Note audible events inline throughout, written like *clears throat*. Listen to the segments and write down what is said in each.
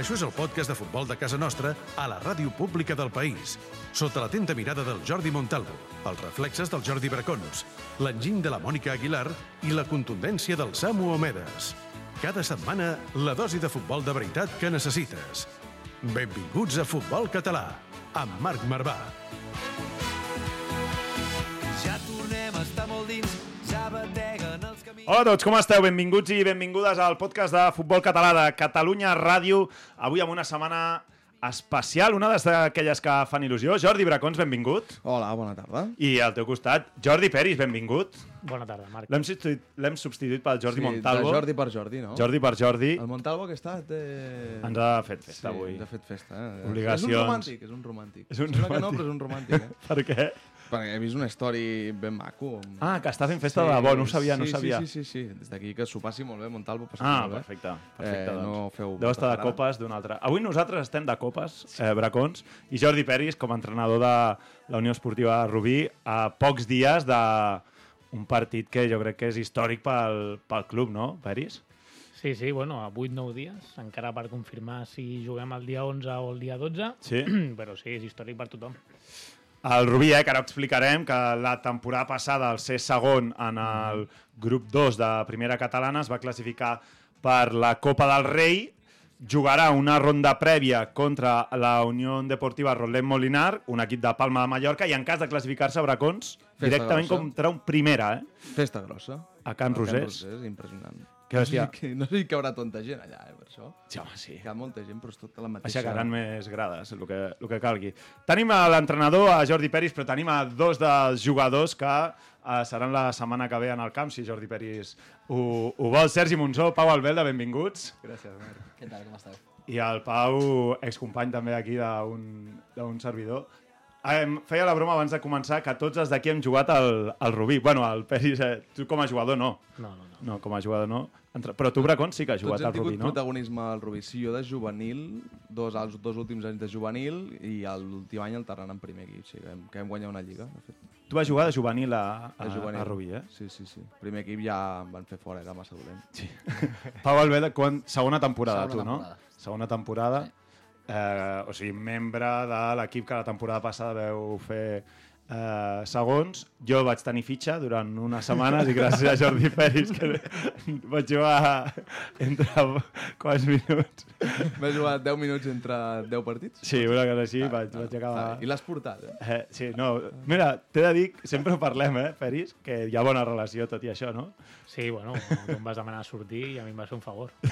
Això és el podcast de futbol de casa nostra a la ràdio pública del país, sota l'atenta mirada del Jordi Montalvo, els reflexes del Jordi Bracons, l'enginy de la Mònica Aguilar i la contundència del Samu Omedes. Cada setmana, la dosi de futbol de veritat que necessites. Benvinguts a Futbol Català, amb Marc Marvà. Hola a tots, com esteu? Benvinguts i benvingudes al podcast de Futbol Català de Catalunya Ràdio. Avui amb una setmana especial, una d'aquelles que fan il·lusió. Jordi Bracons, benvingut. Hola, bona tarda. I al teu costat, Jordi Peris, benvingut. Bona tarda, Marc. L'hem substituït, l'hem substituït pel Jordi sí, Montalvo. De Jordi per Jordi, no? Jordi per Jordi. El Montalvo que està... Té... Ens ha fet festa sí, avui. ens ha fet festa, eh? Obligacions. És un romàntic, és un romàntic. És un Sembla que no, romàntic. però és un romàntic, eh? *laughs* Per què? Perquè he vist una story ben maco. Ah, que està fent festa de debò, no ho sabia, no ho sí, sabia. Sí, sí, sí, sí. Des d'aquí que s'ho passi molt bé, Montalvo, passi Ah, molt bé. perfecte. perfecte Eh, doncs. no feu Deu estar de copes d'un altre. Avui nosaltres estem de copes, eh, Bracons, i Jordi Peris, com a entrenador de la Unió Esportiva Rubí, a pocs dies de un partit que jo crec que és històric pel, pel club, no, Peris? Sí, sí, bueno, a 8-9 dies, encara per confirmar si juguem el dia 11 o el dia 12, Sí. *clears throat* però sí, és històric per tothom. El Rubí, eh, que ara ho explicarem, que la temporada passada, al ser segon en el grup 2 de primera catalana, es va classificar per la Copa del Rei, jugarà una ronda prèvia contra la Unió Deportiva Rolet Molinar, un equip de Palma de Mallorca, i en cas de classificar-se, Bracons, Festa directament grossa. contra un primera, eh? Festa grossa. A Can A Rosés. Rosés, impressionant. Que no, sé, que, no sé si hi haurà tanta gent allà, eh, per això. Sí, home, sí. Hi ha molta gent, però és tota la mateixa... Aixecaran més grades, el que, el que calgui. Tenim a l'entrenador, a Jordi Peris, però tenim a dos dels jugadors que eh, seran la setmana que ve en el camp, si Jordi Peris ho, ho vol. Sergi Monsó, Pau Albelda, benvinguts. Gràcies, Marc. Què tal, com esteu? I el Pau, excompany també aquí d'un d'un servidor. Em feia la broma abans de començar que tots els d'aquí hem jugat al, al Rubí. Bueno, el Peris, eh, tu com a jugador no. No, no, no. No, com a jugador no. Entre... Però tu, Bracón, sí que has jugat hem al Rubí, no? protagonisme al Rubí. Sí, jo de juvenil, dos, els dos últims anys de juvenil i l'últim any alternant en primer equip. Sí, que vam, que vam guanyar una lliga, de fet. Tu vas jugar de juvenil a, a, De juvenil. a Rubí, eh? Sí, sí, sí. Primer equip ja em van fer fora, era massa dolent. Sí. *laughs* Pau Albeda, quan... segona temporada, Segona tu, no? temporada. Segona temporada. Sí. Eh, o sigui, membre de l'equip que la temporada passada veu fer eh, segons. Jo vaig tenir fitxa durant unes setmanes i gràcies a Jordi *laughs* Peris que vaig jugar entre quants minuts. Vas jugar 10 minuts entre 10 partits? Sí, una cosa així, vaig, vaig acabar... Ah, I l'has portat, eh? Eh, sí, no, mira, t'he de dir, sempre ho parlem, eh, Peris, que hi ha bona relació tot i això, no? Sí, bueno, tu em vas demanar sortir i a mi em va ser un favor. *laughs*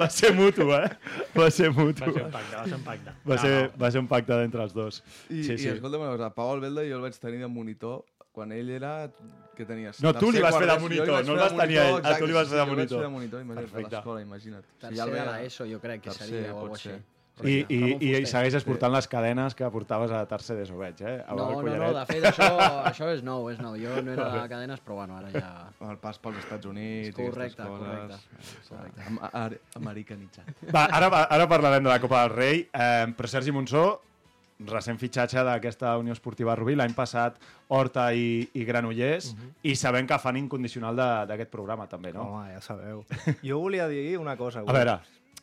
Va ser mutu, eh? Va ser mutu. Va ser un pacte, va ser un pacte. Va, No, ser, no. va ser un pacte d'entre els dos. I, sí, i sí. escolta'm una cosa, Pau Albelda jo el vaig tenir de monitor quan ell era... que tenies? No, tu li vas fer de monitor, no el vas tenir a ell, a tu li vas fer de sí, sí, jo monitor. vaig fer de monitor, imagina't, a l'escola, imagina't. Tercer de veia- l'ESO, jo crec que seria, o alguna així. I, i, i, i segueixes portant les cadenes que portaves a tercer d'ESO, veig, eh? A No, no, no, de fet, això, *laughs* això és nou, és nou. Jo no era de cadenes, però bueno, ara ja... El pas pels Estats Units Correcte, i aquestes coses. correcte. Ar americanitzat. Va, ara, va- ara parlarem de la Copa del Rei, eh, però Sergi Monsó, recent fitxatge d'aquesta Unió Esportiva Rubí, l'any passat Horta i, i Granollers, i sabem que fan incondicional de- d'aquest programa també, no? Home, ja sabeu. Jo volia dir una cosa. A veure,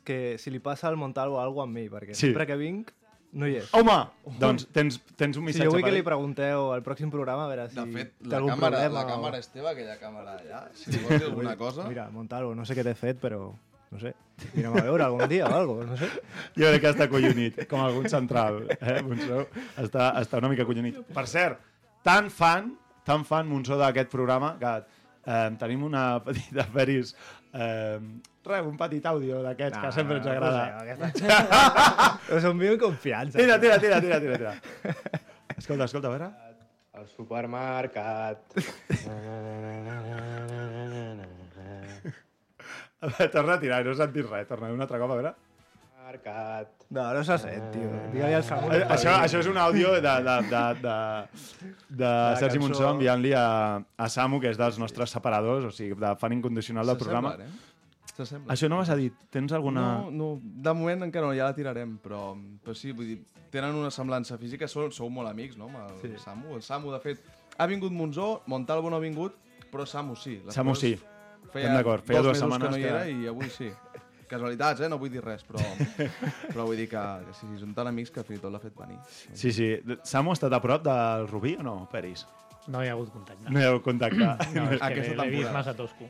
Que si li passa al Montalvo alguna amb mi, perquè Sí. sempre que vinc no hi és. home, doncs tens, tens un Si missatge jo vull per que li pregunteu al pròxim programa a veure si De fet, té la algun càmera, problema. la o- càmera és teva, aquella càmera allà. Si li vols dir alguna cosa... Mira, Montalvo, no sé què t'he fet, però no sé. Vinem a veure algun dia o algo, no sé. Jo crec que està collonit, com algun central. Eh? Monsó està, està una mica collonit. Per cert, tan fan, tan fan Monsó d'aquest programa que eh, tenim una petita peris... Eh, res, un petit àudio d'aquests que sempre ens agrada. Us envio en confiança. Tira, tira, tira, tira, tira, tira. Escolta, escolta, a veure. Al supermercat. A *laughs* veure, *laughs* torna a tirar, no he sentit res. Torna un altre cop, a veure. Marcat. No, no se sent, tio. Digue-li al Samu. Eh, Això, això és un àudio de, de, de, de, de Sergi. Monsó enviant-li a, a Samu, que és dels nostres separadors, o sigui, de fan incondicional del programa. S'assemblen, eh? Això no m'has dit. Tens alguna... No, no, de moment encara no, ja la tirarem, però, però sí, vull dir, tenen una semblança física, sou, sou molt amics, no, amb el sí. Samu. El Samu, de fet, ha vingut Monzó, Montalvo no ha vingut, però Samu sí. Les Samu coses- sí. Estem d'acord, feia dos dues setmanes que no hi que- era i avui sí. *laughs* Casualitats, eh? No vull dir res, però, *laughs* però vull dir que, que sí, sí, són tan amics que fins i tot l'ha fet venir. Sí, sí. Samu ha estat a prop del Rubí o no, Peris? No hi ha hagut contacte. No hi ha hagut contacte. No, és *laughs* que Aquesta l'he vist massa tosco.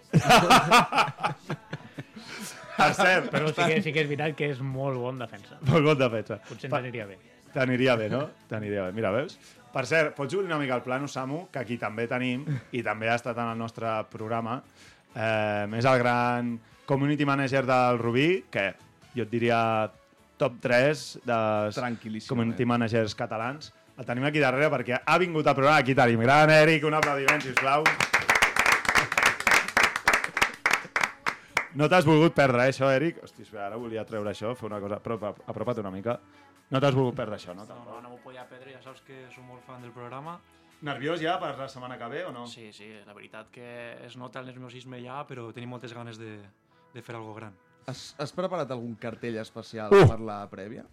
Per cert, Però sí que, sí que és veritat que és molt bon defensa. molt bon defensa. Potser Pa- ens aniria bé. T'aniria bé, no? T'aniria bé. Mira, veus? Per cert, pots obrir una mica el plano, Samu, que aquí també tenim, i també ha estat en el nostre programa, eh, és el gran community manager del Rubí, que jo et diria top 3 dels community eh? managers catalans. El tenim aquí darrere perquè ha vingut al programa. Aquí tenim. Gran Eric, un aplaudiment, sisplau. No t'has volgut perdre, eh, això, Eric? Hosti, espera, ara volia treure això, fer una cosa... Apropa, apropa't una mica. No t'has volgut perdre això, no? No, no, no m'ho podia perdre, ja saps que som molt fan del programa. Nerviós ja per la setmana que ve o no? Sí, sí, la veritat que es nota el nerviosisme ja, però tenim moltes ganes de, de fer algo gran. Has, has preparat algun cartell especial Uh! per la prèvia?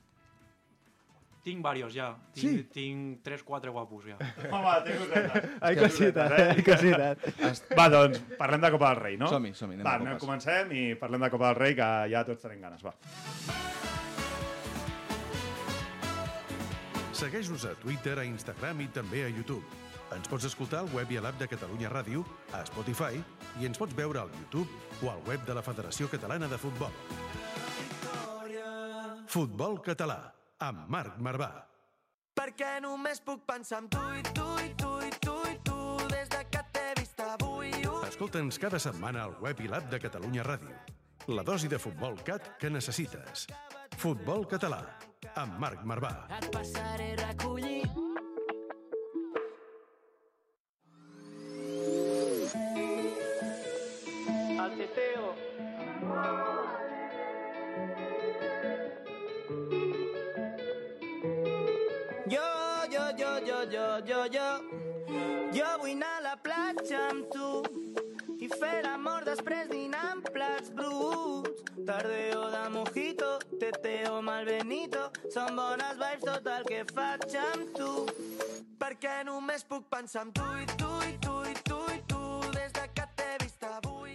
Tinc varios ja, tinc, Sí? tinc 3-4 guapos ja. *laughs* Home, té cosetes. Ai, cositat, cosetes, ai, cositat. Va, doncs, parlem de Copa del Rei, no? Som-hi, som-hi, Va, a anem, comencem i parlem de Copa del Rei, que ja tots tenim ganes, va. Segueix-nos a Twitter, a Instagram i també a YouTube. Ens pots escoltar al web i a l'app de Catalunya Ràdio, a Spotify i ens pots veure al YouTube o al web de la Federació Catalana de Futbol. Futbol català, amb Marc Marvà. Perquè només puc pensar en tu i tu i tu i tu i tu des de que t'he vist avui. Ui. Escolta'ns cada setmana al web i l'app de Catalunya Ràdio. La dosi de futbol cat que necessites. Futbol català, amb Marc Marvà. Et passaré a recollir. El teteo. Jo, jo, jo, jo, jo, jo, jo. Jo vull anar a la platja amb tu i fer l'amor després dinar amb plats bruts. Tardeo de teteo mal benito, són bones vibes tot el que faig amb tu. Perquè només puc pensar en tu i tu i tu i tu i tu des de que t'he vist avui.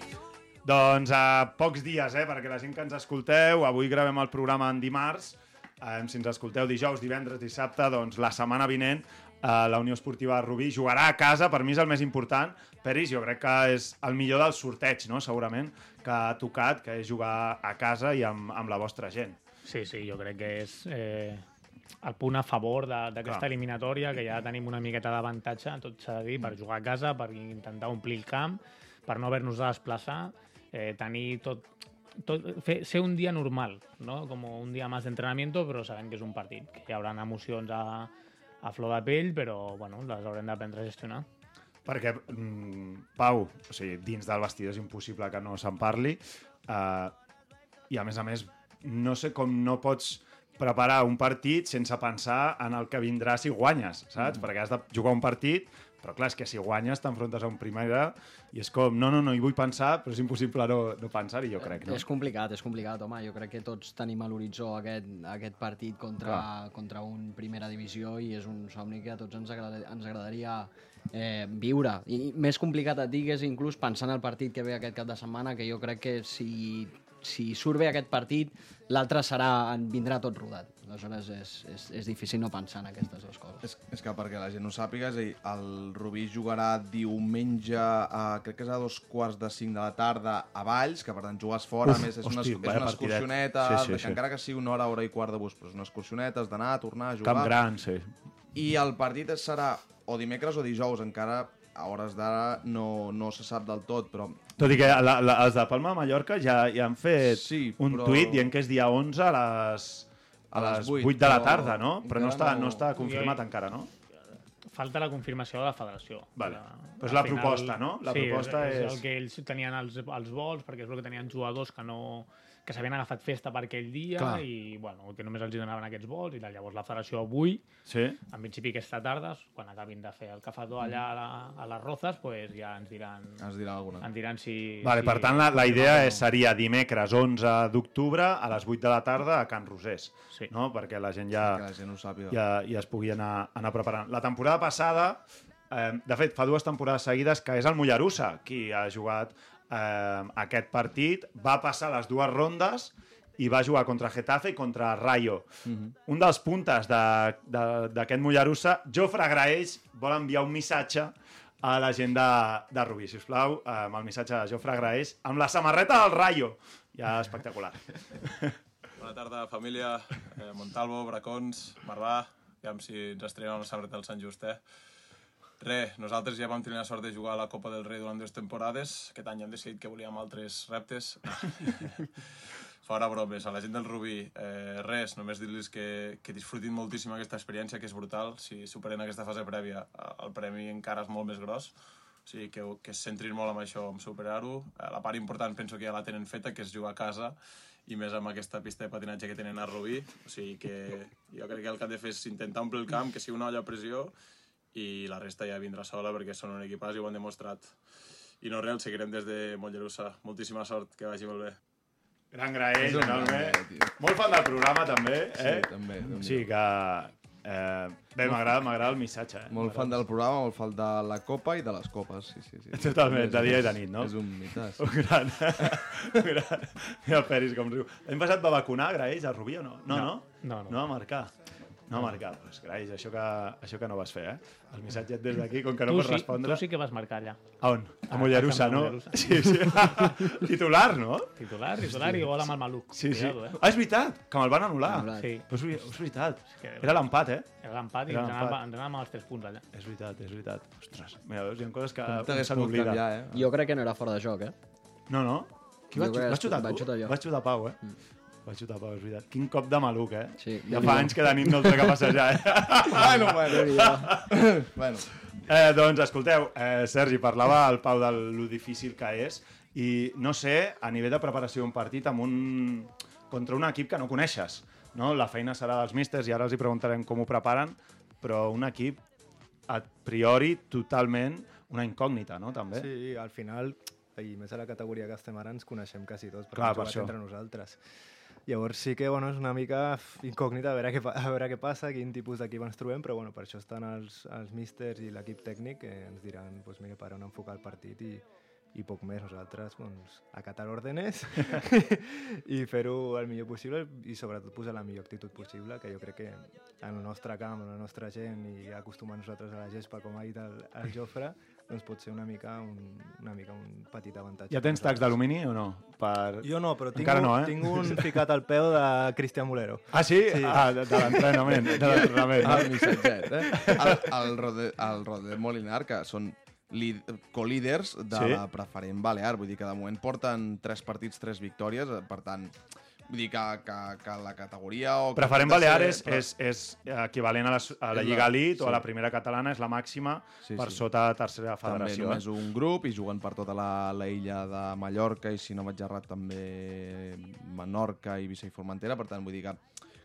Doncs a pocs dies, eh, perquè la gent que ens escolteu, avui gravem el programa en dimarts, eh, si ens escolteu dijous, divendres, dissabte, doncs la setmana vinent eh, la Unió Esportiva Rubí jugarà a casa, per mi és el més important. Peris, jo crec que és el millor del sorteig, no?, segurament, que ha tocat, que és jugar a casa i amb, amb la vostra gent. Sí, sí, jo crec que és eh, el punt a favor d'aquesta eliminatòria, que ja tenim una miqueta d'avantatge, tot s'ha de dir, per jugar a casa, per intentar omplir el camp, per no haver-nos de desplaçar, eh, tenir tot, tot fer, ser un dia normal, no? com un dia més d'entrenamiento, però sabent que és un partit, que hi haurà emocions a, a flor de pell, però bueno, les haurem d'aprendre a gestionar. Perquè, mm, Pau, o sigui, dins del vestidor és impossible que no se'n parli, eh, i a més a més, no sé com no pots preparar un partit sense pensar en el que vindrà si guanyes, saps? Mm. Perquè has de jugar un partit, però clar, és que si guanyes t'enfrontes a un primera i és com, no, no, no hi vull pensar, però és impossible no, no pensar-hi, jo crec, no? És complicat, és complicat, home. Jo crec que tots tenim a l'horitzó aquest, aquest partit contra, contra un primera divisió i és un somni que a tots ens, agrada, ens agradaria eh, viure. I més complicat et digues inclús pensant el partit que ve aquest cap de setmana, que jo crec que si, si surt bé aquest partit, l'altre serà, en vindrà tot rodat. Aleshores és, és, és difícil no pensar en aquestes dues coses. És, és que perquè la gent no sàpiga, és a dir, el Rubí jugarà diumenge, a, crec que és a dos quarts de cinc de la tarda a Valls, que per tant jugues fora, Uf, a més és una, hosti, és vaya una excursioneta, Sí, sí, de que sí. encara que sigui una hora, hora i quart de bus, però és una excursioneta, has d'anar, tornar, jugar... Camp gran, sí. I el partit serà o dimecres o dijous, encara a hores d'ara no, no se sap del tot, però Tot i que la, la, els de Palma de Mallorca ja, ja han fet Sí, un però- tuit dient que és dia 11 a les, a les 8, de la però tarda, no? Però no està, no- està confirmat encara, no? Falta la confirmació de la federació. Vale. La- Però és la proposta, no? La sí, proposta és, és- és el que ells tenien els, els vols, perquè és el que tenien jugadors que no, que s'havien agafat festa per aquell dia Clar. i bueno, que només els hi donaven aquests vols i tal. Llavors la federació avui, Sí? en principi aquesta tarda, quan acabin de fer el cafetó allà a, la, a les Rozas, pues ja ens diran, Ens dirà alguna. ens diran si... Vale, si per tant, la, la idea confirmat o és, seria dimecres 11 d'octubre a les 8 de la tarda a Can Rosés, Sí. no? perquè la gent ja, Que la gent ho sàpiga. ja, ja es pugui anar, anar preparant. La temporada passada, eh, de fet, fa dues temporades seguides que és el Mollerussa qui ha jugat eh, aquest partit, va passar les dues rondes i va jugar contra Getafe i contra Rayo. Un dels puntes de- de- d'aquest Mollerussa, Jofre Graells vol enviar un missatge a la gent de, de Rubí, si us plau, amb el missatge de Jofre Graells, amb la samarreta del Rayo. Ja espectacular. *laughs* Bona tarda, família. Eh, Montalvo, Bracons, Marvà. Aviam si ens estrenem amb la samarreta del Sant Just, eh? Re, nosaltres ja vam tenir la sort de jugar a la Copa del Rei durant dues temporades. Aquest any hem decidit que volíem altres reptes. *laughs* Fora bromes, a la gent del Rubí, eh, res, només dir-los que, que disfrutin moltíssim aquesta experiència, que és brutal. Si superen aquesta fase prèvia, el premi encara és molt més gros. O sigui, que, que es centrin molt en això, en superar-ho. La part important penso que ja la tenen feta, que és jugar a casa, i més amb aquesta pista de patinatge que tenen a Rubí. O sigui que jo crec que el que han de fer és intentar omplir el camp, que sigui una olla a pressió, i la resta ja vindrà sola perquè són un equipàs i ho han demostrat. I no res, el seguirem des de Mollerussa. Moltíssima sort, que vagi molt bé. Gran Graell, enorme. gran, tio. Molt fan del programa, també. Sí, Eh? també, O sigui que... Eh, bé, m'agrada m'agrada el missatge. Eh? Molt fan del programa, molt fan de la copa i de les copes. Sí, sí, sí. Totalment, de dia i de nit, no? És un mitàs. Un gran. *laughs* un gran. Mira el Peris com riu. L'any passat va vacunar Graells a Rubí o no? No, no? No, no. No va marcar. No va marcar. Pues, Graells, això que, això que no vas fer, eh? El missatge des d'aquí, com que no tu, pots sí, respondre... tu sí que vas marcar allà. A on? A A Mollerussa, no? Mollerussa. *laughs* Sí, sí. *laughs* Titular, no? Titular, titular i gol amb el maluc. Sí, sí. Cuidado, eh? Ah, és veritat, que me'l van anul·lar. Sí. Però és, és veritat. que- Era l'empat, eh? Era l'empat i ens anàvem, als tres punts allà. És veritat, és veritat. Ostres, mira, veus, hi ha coses que Com un t'hagués se n'oblida. eh? Jo crec que no era fora de joc, eh? No, no. Qui va, Jo xutar? xutar vaig tu? xutar jo. Vas xutar Pau, eh? Vaig xutar Pau, és veritat. Quin cop de maluc, eh? Sí, Ja fa anys que de nit no el trec a passejar, eh? bueno, bueno. *laughs* bueno. Eh, doncs, escolteu, eh, Sergi, parlava el Pau de lo difícil que és i no sé, a nivell de preparació d'un partit amb un... contra un equip que no coneixes, no? La feina serà dels místers i ara els hi preguntarem com ho preparen, però un equip a priori totalment una incògnita, no? També. Sí, al final, i més a la categoria que estem ara, ens coneixem quasi tots, perquè Clar, hem per jugat això. entre nosaltres. Llavors sí que bueno, és una mica incògnita a veure què, a veure què passa, quin tipus d'equip ens trobem, però bueno, per això estan els, els místers i l'equip tècnic que ens diran pues, mira, per on enfocar el partit i, i poc més. Nosaltres doncs, acatar òrdenes *laughs* *laughs* i fer-ho el millor possible i sobretot posar la millor actitud possible, que jo crec que en el nostre camp, en la nostra gent i acostumar nosaltres a la gespa, com ha dit el, el Jofre, doncs pot ser una mica un, una mica un petit avantatge. Ja tens tacs d'alumini o no? Per... Jo no, però tinc, Encara un, no, eh? tinc un ficat al peu de Cristian Molero. Ah, sí? Sí. Ah, de, de l'entrenament. De *laughs* l'entrenament. Ah, el missatget, eh? El, el, Rode, el Rode Molinar, que són co-líders de Sí. la preferent Balear, vull dir que de moment porten tres partits, tres victòries, eh, per tant, vull dir que, que, que la categoria... O Preferent pot ser- Baleares però- és, és equivalent a la, a la És Lliga Elite o a sí. la primera catalana, és la màxima Sí, per sí. sota tercera També federació. només Eh? un grup i juguen per tota la, la illa de Mallorca i si no vaig errat també Menorca, Eivissa i Formentera, per tant vull dir que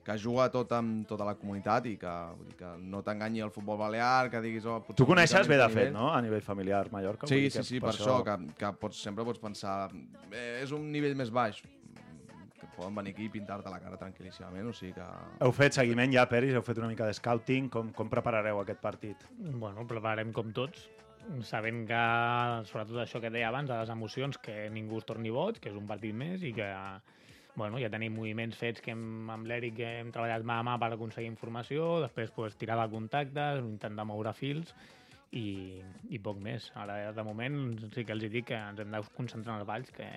que juga tot amb tota la comunitat i que, vull dir que no t'enganyi el futbol balear, que diguis... Oh, Tu coneixes bé, de fet, no? A nivell familiar, Mallorca. Sí, vull dir sí, que sí, per això, que, que pots, sempre pots pensar eh, és un nivell més baix poden venir aquí i pintar-te la cara tranquil·líssimament, o sigui que... Heu fet seguiment ja, Peris? Heu fet una mica de scouting? Com, com preparareu aquest partit? Bueno, prepararem com tots, sabent que, sobretot això que deia abans, de les emocions, que ningú es torni boig, que és un partit més i que bueno, ja tenim moviments fets que hem, amb l'Eric que hem treballat mà a mà per aconseguir informació, després pues, tirar de contactes, intentar moure fils i, i poc més. Ara, de moment, sí que els dic que ens hem de concentrar en els balls, que,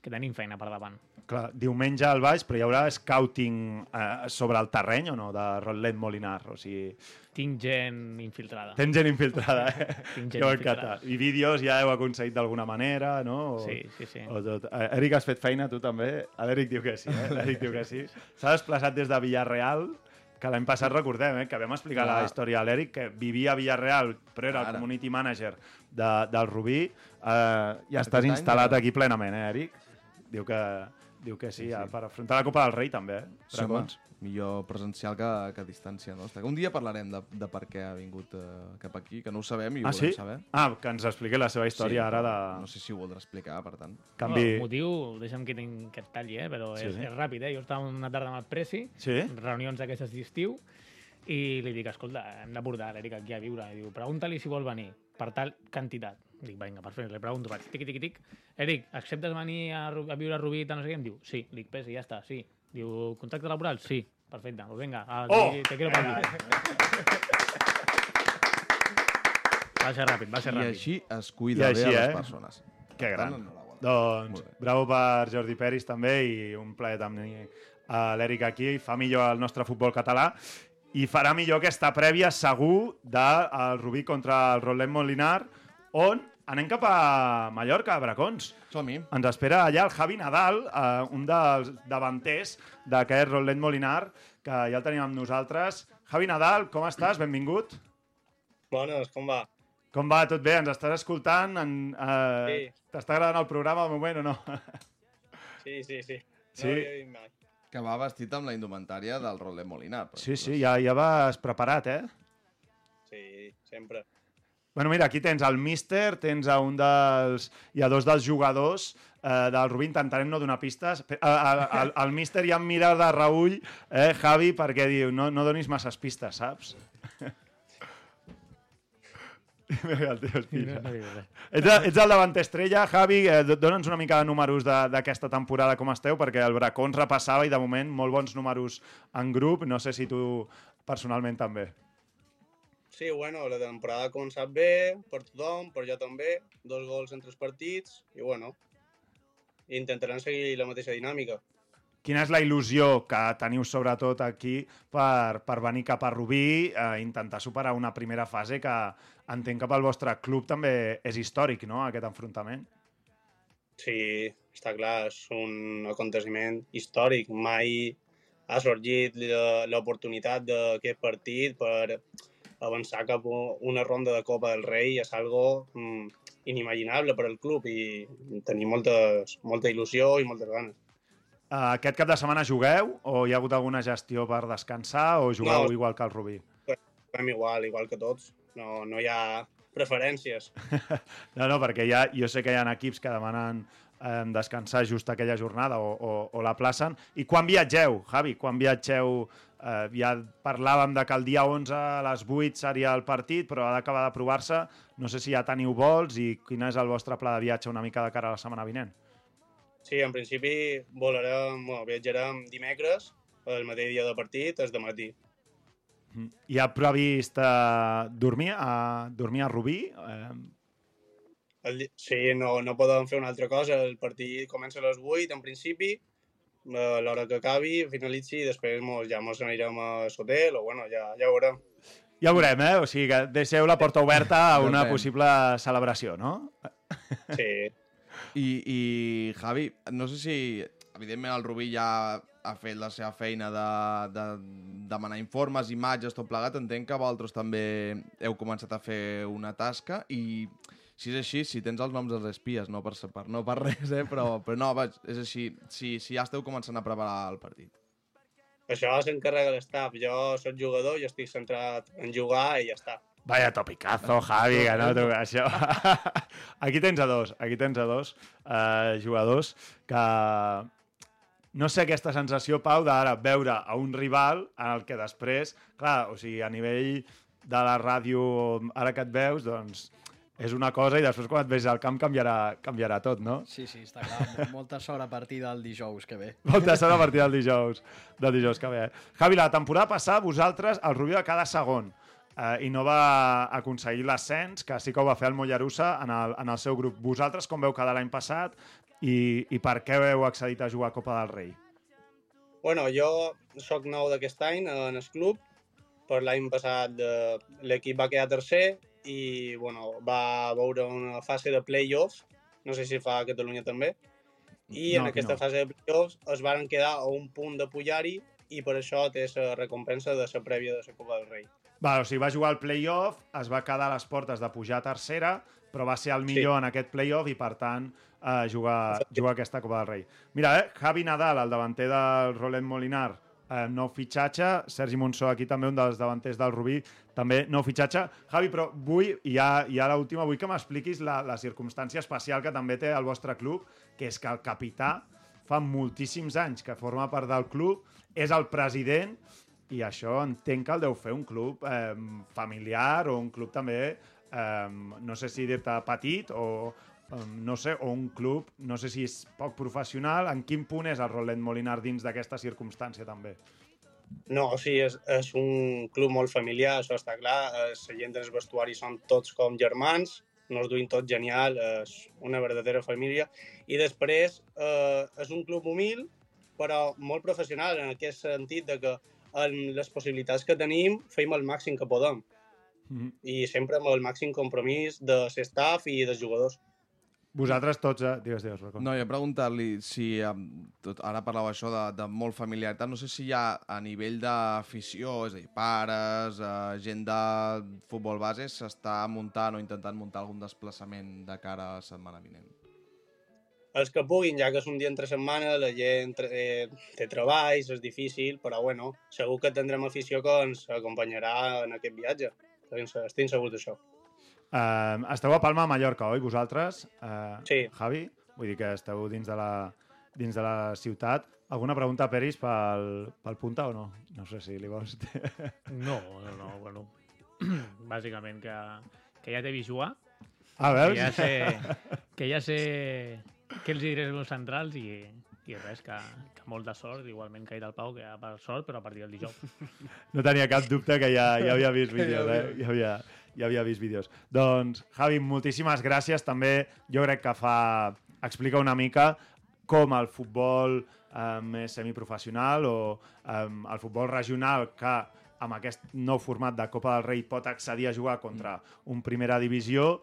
que tenim feina per davant. Clar, diumenge al baix, però hi haurà scouting eh, sobre el terreny o no, de Rotlet Molinar? O sigui, Tinc gent infiltrada. tens gent infiltrada, eh? *laughs* Tinc gent infiltrada. I vídeos ja heu aconseguit d'alguna manera, no? O, Sí, sí, sí. O tot. Eh, Eric, has fet feina tu també? L'Eric diu que sí, eh? L'Eric diu que sí. S'ha desplaçat des de Villarreal, que l'any passat recordem, eh? que vam explicar Clar. la història a l'Eric, que vivia a Villarreal, però era el Ara. community manager de, del Rubí. Eh, ja estàs any, instal·lat aquí plenament, eh, Eric? Diu que, diu que sí, Sí, sí. per afrontar la Copa del Rei també, eh? Sí, home, millor presencial que, que a distància nostra. Un dia parlarem de, de per què ha vingut eh, cap aquí, que no ho sabem i ho Ah, sí? volem saber. Ah, que ens expliqui la seva història ara de... No sé si ho voldrà explicar, per tant. Canvi... El motiu, deixa'm que, tinc, que et talli, eh? però Sí. és, és ràpid. Eh? Jo estava una tarda amb el Preci, Sí? reunions d'aquestes d'estiu, i li dic, escolta, hem de portar l'Eric aquí a viure. I diu, pregunta-li si vol venir, per tal quantitat. Dic, vinga, perfecte, li pregunto, vaig, tiqui, tiqui, tic. Eric, acceptes venir a, a viure a Rubí, tal, no sé què? Em diu, sí. Dic, pesi, ja està, sí. Diu, contracte laboral? Sí. Perfecte, pues venga, aquí, Oh! te quiero para aquí. Va ser ràpid, va ser I ràpid. així es I cuida així, bé a les eh? persones. Que gran. Doncs, bravo per Jordi Peris també i un plaer tenir a l'Eric aquí. Fa millor el nostre futbol català i farà millor aquesta prèvia segur del Rubí contra el Roland Molinar on anem cap a Mallorca, a Bracons. Som-hi. Ens espera allà el Javi Nadal, eh, un dels davanters d'aquest Roland Molinar, que ja el tenim amb nosaltres. Javi Nadal, com estàs? Benvingut. Bones, com va? Com va? Tot bé? Ens estàs escoltant? En, eh, Sí. T'està agradant el programa al moment o no? *laughs* Sí, sí, sí. Sí? No havia vist mai. Que va vestit amb la indumentària del Rolet Molinar. però- Sí, sí, ja, ja vas preparat, eh? Sí, sempre. Bueno, mira, aquí tens el míster, tens a un dels... Hi ha dos dels jugadors eh, del Rubí, intentarem no donar pistes. A- a- al- El míster ja em mira de reull, eh, Javi, perquè diu, no, no donis masses pistes, saps? *laughs* Mira, el tio es pilla. Ets, el- ets el davanter estrella, Javi, eh, dona'ns una mica de números de- d'aquesta temporada, com esteu, perquè el Bracons repassava i de moment molt bons números en grup, no sé si tu personalment també. Sí, bueno, la temporada ha començat bé, per tothom, per jo també, dos gols en tres partits, i bueno, intentarem seguir la mateixa dinàmica. Quina és la il·lusió que teniu sobretot aquí per, per venir cap a Rubí, eh, intentar superar una primera fase que entenc que pel vostre club també és històric, no?, aquest enfrontament. Sí, està clar, és un aconteciment històric. Mai ha sorgit l'oportunitat d'aquest partit per avançar cap a una ronda de Copa del Rei. És algo mm, inimaginable per al club i tenim moltes, molta il·lusió i moltes ganes. Eh, aquest cap de setmana jugueu o hi ha hagut alguna gestió per descansar o jugueu No. igual que el Rubí? Fem igual, igual que tots. No, no hi ha preferències. *laughs* No, no, perquè ja, jo sé que hi ha equips que demanen eh, descansar just aquella jornada o, o, o la placen. I quan viatgeu, Javi? Quan viatgeu? Eh, ja parlàvem de que el dia 11 a les 8 seria el partit, però ha d'acabar d'aprovar-se. No sé si ja teniu vols i quin és el vostre pla de viatge una mica de cara a la setmana vinent. Sí, en principi volarem, bueno, viatjarem dimecres, el mateix dia de partit, és de matí. Hi ha previst eh, dormir, a, dormir a Rubí? Eh, El, sí, no, no podem fer una altra cosa. El partit comença a les 8, en principi, a l'hora que acabi, finalitzi, i després mos, ja mos anirem a l'hotel, o bueno, ja, ja ho veurem. ja veurem, eh? O sigui que deixeu la porta oberta a una possible celebració, no? Sí. I, I, Javi, no sé si... Evidentment, el Rubí ja ha fet la seva feina de, de demanar informes, imatges, tot plegat. Entenc que vosaltres també heu començat a fer una tasca i si és així, si tens els noms dels espies, no per, per, no per res, eh? però, però no, vaig, és així, si, si ja esteu començant a preparar el partit. Això s'encarrega l'estaf. Jo sóc jugador i estic centrat en jugar i ja està. Vaya topicazo, Javi, que no, tu, això... *laughs* aquí tens a dos, aquí tens a dos eh, jugadors que... No sé aquesta sensació, Pau, d'ara veure a un rival en el que després, clar, o sigui, a nivell de la ràdio, ara que et veus, doncs és una cosa i després quan et veus al camp canviarà, canviarà tot, no? Sí, sí, està clar. Molta sort a partir del dijous que ve. Molta sort a partir del dijous, del dijous que ve. Javi, la temporada passada vosaltres el Rubí va cada segon eh, i no va aconseguir l'ascens, que sí que ho va fer el Mollerussa en el, en el seu grup. Vosaltres com veu quedar l'any passat i, i per què heu accedit a jugar a Copa del Rei? Bueno, jo sóc nou d'aquest any en el club. Per l'any passat eh, l'equip va quedar tercer i bueno, va veure una fase de play-offs, no sé si fa a Catalunya també, i No, en aquesta no. fase de play-offs es varen quedar a un punt de pujar-hi i per això té la recompensa de la prèvia de la Copa del Rei. Va, o sigui, va jugar al play-off, es va quedar a les portes de pujar a tercera, però va ser el millor en aquest playoff i, per tant, eh, jugar, jugar aquesta Copa del Rei. Mira, eh, Javi Nadal, el davanter del Roland Molinar, eh, nou fitxatge. Sergi Monsó, aquí també un dels davanters del Rubí, també nou fitxatge. Javi, però vull, i ja, ja l'última, vull que m'expliquis la, la circumstància especial que també té el vostre club, que és que el capità fa moltíssims anys que forma part del club, és el president, i això entenc que el deu fer un club eh, familiar o un club també, eh, no sé si dir-te petit o, no sé, o un club, no sé si és poc professional, en quin punt és el Roland Molinar dins d'aquesta circumstància també? No, o sigui, és, és un club molt familiar, això està clar. Eh, La gent dels vestuaris són tots com germans, nos duim tot genial, és una verdadera família. I després eh, és un club humil, però molt professional, en aquest sentit de que en les possibilitats que tenim feim el màxim que podem. Mm -hmm. I sempre amb el màxim compromís de l'estaf i dels jugadors. Vosaltres tots... Eh... Digues, digues, Rocco. No, jo preguntar-li si... Um, tot, ara parlàveu això de, de molt familiaritat. No sé si hi ha a nivell d'afició, és a dir, pares, eh, gent de futbol base, s'està muntant o intentant muntar algun desplaçament de cara a la setmana vinent. Els que puguin, ja que és un dia entre setmana, la gent eh, té treballs, és difícil, però bueno, segur que tindrem afició que ens acompanyarà en aquest viatge. Estic segur d'això. Uh, esteu a Palma, a Mallorca, oi, vosaltres? Uh, sí. Javi? Vull dir que esteu dins de la, dins de la ciutat. Alguna pregunta, Peris, pel, pel Punta o no? No sé si li vols... *laughs* No, no, no, bueno, *clears throat* bàsicament que, que ja t'he vist jugar. Ah, veus? Que ja sé, *laughs* que ja sé què els diré als centrals i, i res, que, que molt de sort, igualment que ha dit el Pau, que ja per sort, però a partir del dijous. No tenia cap dubte que ja, ja havia vist *laughs* vídeos, eh? Ja havia, ja havia vist vídeos. Doncs, Javi, moltíssimes gràcies. També jo crec que fa... explica una mica com el futbol eh, més semiprofessional o eh, el futbol regional que amb aquest nou format de Copa del Rei pot accedir a jugar contra un primera divisió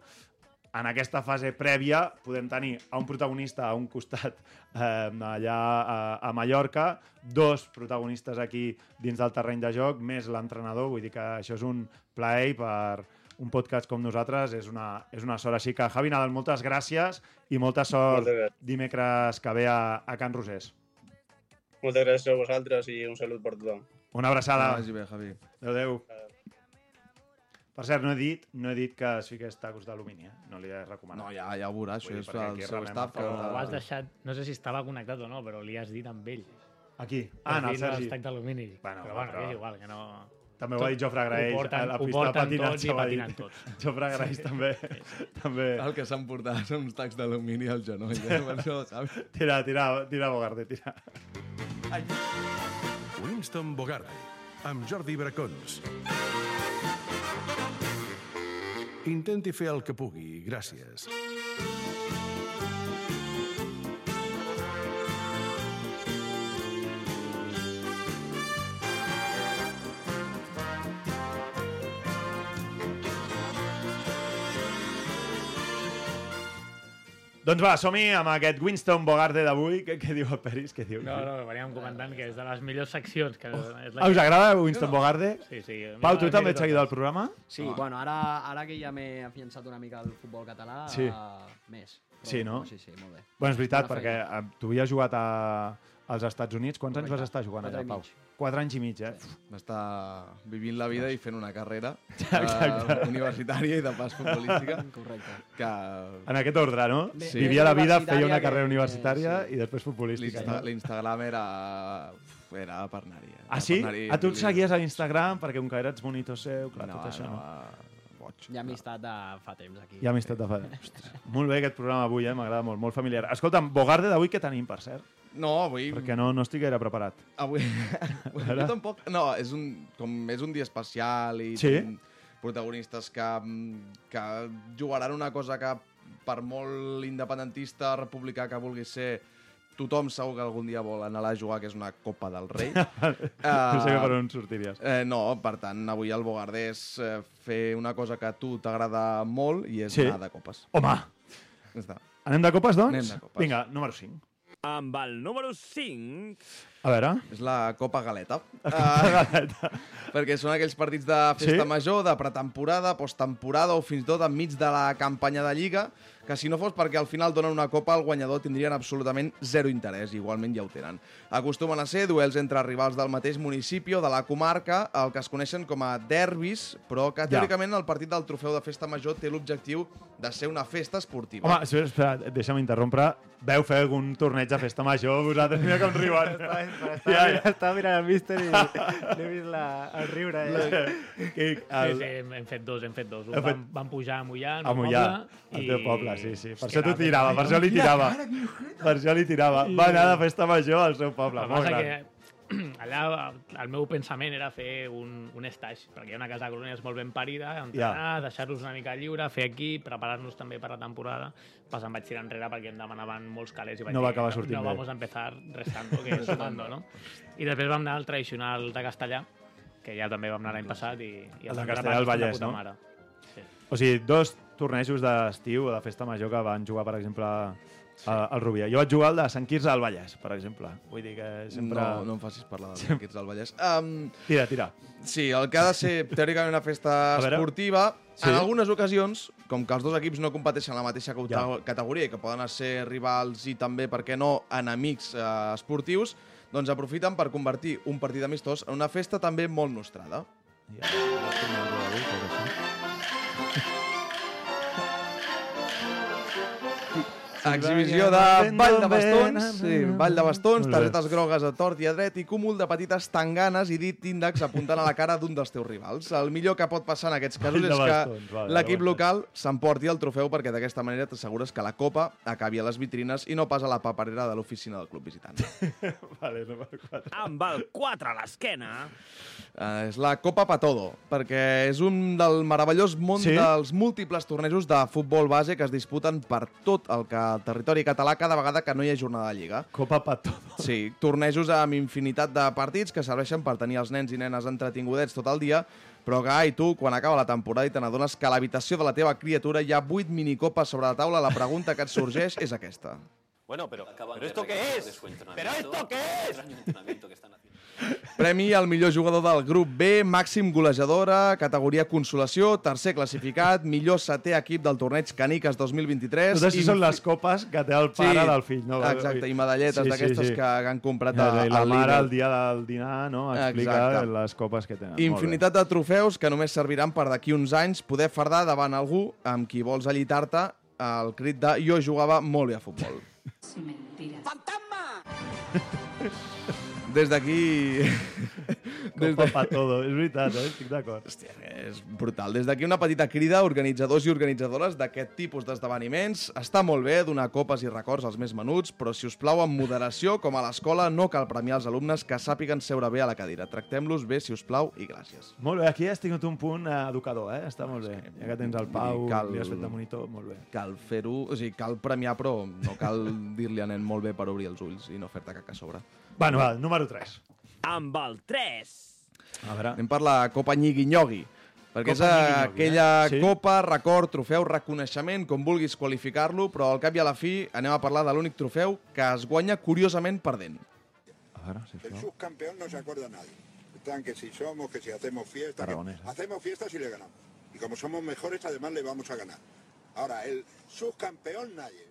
en aquesta fase prèvia podem tenir a un protagonista a un costat *laughs* eh, allà a, a Mallorca, dos protagonistes aquí dins del terreny de joc, més l'entrenador, vull dir que això és un plaer per un podcast com nosaltres, és una, és una sort. Així que, Javi Nadal, moltes gràcies i molta sort dimecres que ve a, a Can Rosés. Moltes gràcies a vosaltres i un salut per tothom. Una abraçada. Que vagi bé, Javi. Adéu, adéu. Per cert, no he dit, no he dit que es fiqués tacos d'alumini, eh? No li he recomanat. No, ja, ja ho veurà, això Vull és el seu staff. Que... Ho has deixat, no sé si estava connectat o no, però li has dit amb ell. Aquí? Ah, en el Sergi. Els d'alumini. Bueno, però bueno, però- és igual, que no... També ho ha dit Jofre Graells. Ho porten, a la pista de tots i patinen tots. *laughs* Jofre Graells també. també. El que s'han portat són uns tacs d'alumini al genoll, eh? *laughs* per això, saps? Tira, tira, tira, Bogarde, tira. Winston Bogarde, amb Jordi Bracons. Intenti fer el que pugui, gràcies. Doncs va, som-hi amb aquest Winston Bogarde d'avui. Què, què diu el Peris? Què diu? No, no, veníem comentant que és de les millors seccions. Que és la Ah, us agrada Winston Bogarde? Sí, sí. Pau, tu també ets seguidor del programa? Sí, bueno, ara, ara que ja m'he afiançat una mica al futbol català, Sí. uh, més. Però, Sí, no? Sí, sí, molt bé. Bueno, és veritat, perquè eh, tu havies jugat a, als Estats Units. Quants anys vas estar jugant allà, Pau? mig. Quatre anys i mig, eh? Estar vivint la vida i fent una carrera *laughs* eh, universitària i de pas futbolística. *laughs* Correcte. Que... En aquest ordre, no? Bé, Sí. Vivia la vida, feia una universitària carrera que- universitària sí. i després futbolística. No? L'Instagram era... Era per anar-hi. eh? Ah, sí? per Ah, tu et seguies a Instagram perquè un que eres monitor seu, clar, No, tot això, no, no? Boig. Hi ha amistat de fa temps aquí. Hi ha amistat de fa... Ostres, *laughs* molt bé aquest programa avui, eh? M'agrada molt, molt familiar. Escolta'm, Bogarde d'avui què tenim, per cert? No, avui... Perquè no, no estic gaire preparat. Avui... *laughs* jo tampoc... No, és un, com és un dia especial i Sí? protagonistes que, mm, que jugaran una cosa que per molt independentista, republicà que vulgui ser, tothom segur que algun dia vol anar a jugar, que és una Copa del Rei. *laughs* no sé per on sortiries. Eh, no, per tant, avui el Bogardé és eh, fer una cosa que a tu t'agrada molt i és Sí? anar de copes. Home! Ja està. Anem de copes, doncs? Anem de copes. Vinga, número 5. Amb el número 5... A veure... És la Copa Galeta. Copa Galeta. *laughs* perquè són aquells partits de festa Sí? major, de pretemporada, posttemporada o fins i tot enmig de la campanya de Lliga, que si no fos perquè al final donen una copa al guanyador tindrien absolutament zero interès, igualment ja ho tenen. Acostumen a ser duels entre rivals del mateix municipi o de la comarca, el que es coneixen com a derbis, però que Ja. teòricament el partit del trofeu de festa major té l'objectiu de ser una festa esportiva. Home, espera, espera, deixa'm interrompre. Veu fer algun torneig de festa major? Vosaltres mira com riuen. Estava, estava mirant el míster i *laughs* l'he vist la, el riure. Eh? Que, Sí, el, sí, hem, hem fet dos, hem fet dos. Un fet- vam, vam pujar a Mollà, a Mollà, al teu poble, sí, sí. Per És això t'ho tirava, per això li tirava. Per això li tirava. Va anar de festa major al seu poble, El molt gran. que *clears throat* allà el meu pensament era fer un, un stage, perquè hi ha una casa de colònies molt ben parida, entrenar, deixar-los una mica lliure, fer equip, preparar-nos també per la temporada. Pas em vaig tirar enrere perquè em demanaven molts calés i vaig No va acabar sortint no bé." vamos a empezar restando, que es *laughs* sumando, no? I després vam anar al tradicional de Castellà, que ja també vam anar l'any passat i, i El de vam Castellà del de Vallès, no? mare. Sí. O sigui, dos tornejos d'estiu o de festa major que van jugar, per exemple, sí. al Rubia. Jo vaig jugar al de Sant Quirze del Vallès, per exemple. Vull dir que sempre... No, no em facis parlar de Sant Quirze del Vallès. Um, Tira, tira. Sí, el que ha de ser teòricament una festa A esportiva, Sí. en algunes ocasions, com que els dos equips no competeixen en la mateixa cata- categoria i que poden ser rivals i també, per què no, enemics eh, esportius, doncs aprofiten per convertir un partit amistós en una festa també molt nostrada. Exhibició de ball de bastons, sí, ball de bastons, targetes grogues a tort i a dret i cúmul de petites tanganes i dit índex apuntant a la cara d'un dels teus rivals. El millor que pot passar en aquests casos és que l'equip vale. local s'emporti el trofeu perquè d'aquesta manera t'assegures que la copa acabi a les vitrines i no pas a la paperera de l'oficina del club visitant. *laughs* Vale, número 4. Amb el 4 a l'esquena... Uh, és la Copa Patodo, perquè és un del meravellós món Sí? dels múltiples tornejos de futbol base que es disputen per tot el, que, el territori català cada vegada que no hi ha jornada de Lliga. Copa Patodo. Sí, tornejos amb infinitat de partits que serveixen per tenir els nens i nenes entretingudets tot el dia, però que, ai, tu, quan acaba la temporada i te n'adones que a l'habitació de la teva criatura hi ha vuit minicopes sobre la taula, la pregunta que et sorgeix és aquesta. Bueno, pero, ¿pero esto qué es? ¿Pero esto qué es? Premi al millor jugador del grup B, màxim golejadora, categoria consolació, tercer classificat, millor setè equip del torneig Caniques 2023. Tot això són les copes que té el pare del fill, no? Exacte, i medalletes Sí, sí, d'aquestes sí. que han comprat Ja, a, I la al mare el dia del dinar no, explica Exacte. les copes que tenen. Infinitat de trofeus que només serviran per d'aquí uns anys poder fardar davant algú amb qui vols allitar-te al crit de jo jugava molt bé a futbol. *laughs* *laughs* Des d'aquí... *laughs* Des de... pa todo, és veritat, eh? estic d'acord. Hòstia, és brutal. Des d'aquí una petita crida a organitzadors i organitzadores d'aquest tipus d'esdeveniments. Està molt bé donar copes i records als més menuts, però si us plau amb moderació, com a l'escola, no cal premiar els alumnes que sàpiguen seure bé a la cadira. Tractem-los bé, si us plau, i gràcies. Molt bé, aquí has tingut un punt eh, educador, eh? Està molt bé. Ja que tens el Pau, Cal- li has fet de monitor, molt bé. Cal fer-ho, o sigui, cal premiar, però no cal dir-li a nen molt bé per obrir els ulls i no fer-te caca a sobre. Bueno, va, número 3. Amb el 3. A veure... Anem per la Copa Nyigui-Nyogui, perquè és Copa Nyigui-Nyogui, aquella eh? Sí? copa, record, trofeu, reconeixement, com vulguis qualificar-lo, però al cap i a la fi anem a parlar de l'únic trofeu que es guanya curiosament perdent. A veure, si El subcampeón no se acuerda nadie. Están que si somos, que si hacemos fiesta. que- ¿eh? hacemos fiestas y le ganamos. Y como somos mejores, además le vamos a ganar. Ahora, el subcampeón nadie.